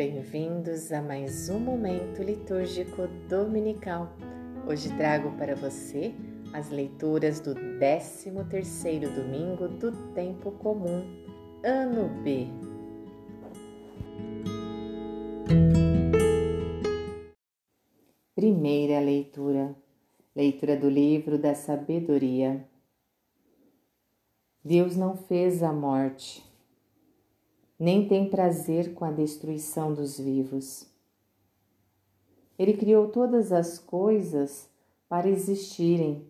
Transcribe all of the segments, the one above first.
Bem-vindos a mais um momento litúrgico dominical. Hoje trago para você as leituras do 13º domingo do tempo comum, ano B. Primeira leitura. Leitura do livro da sabedoria. Deus não fez a morte nem tem prazer com a destruição dos vivos. Ele criou todas as coisas para existirem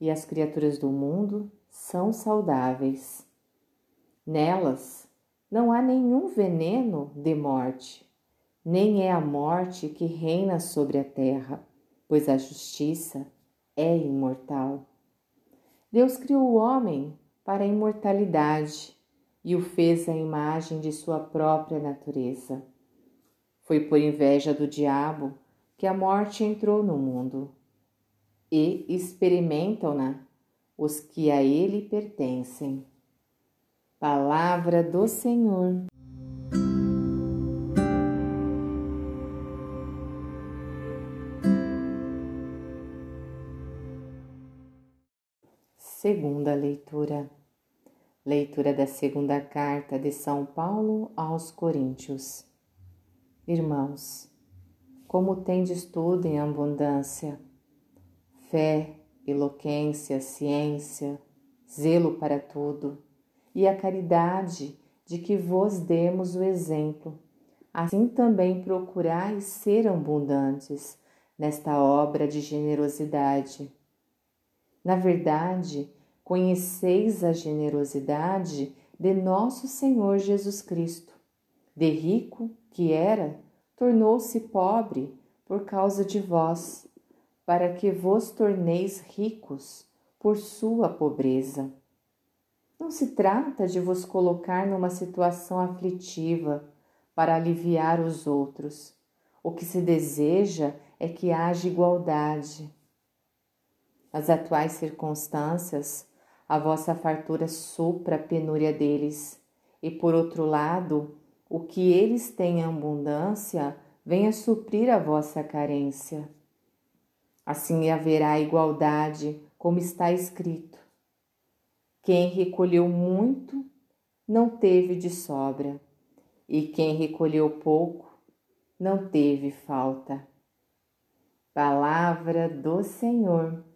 e as criaturas do mundo são saudáveis. Nelas não há nenhum veneno de morte, nem é a morte que reina sobre a terra, pois a justiça é imortal. Deus criou o homem para a imortalidade e o fez à imagem de sua própria natureza. Foi por inveja do diabo que a morte entrou no mundo, e experimentam-na os que a ele pertencem. Palavra do Senhor. Segunda leitura. Leitura da segunda carta de São Paulo aos Coríntios. Irmãos, como tendes tudo em abundância, fé, eloquência, ciência, zelo para tudo, e a caridade de que vos demos o exemplo, assim também procurais ser abundantes nesta obra de generosidade. Na verdade, conheceis a generosidade de nosso Senhor Jesus Cristo. De rico que era, tornou-se pobre por causa de vós, para que vos torneis ricos por sua pobreza. Não se trata de vos colocar numa situação aflitiva para aliviar os outros. O que se deseja é que haja igualdade. As atuais circunstâncias a vossa fartura supra a penúria deles, e por outro lado, o que eles têm em abundância venha suprir a vossa carência. Assim haverá igualdade, como está escrito. Quem recolheu muito, não teve de sobra, e quem recolheu pouco, não teve falta. Palavra do Senhor.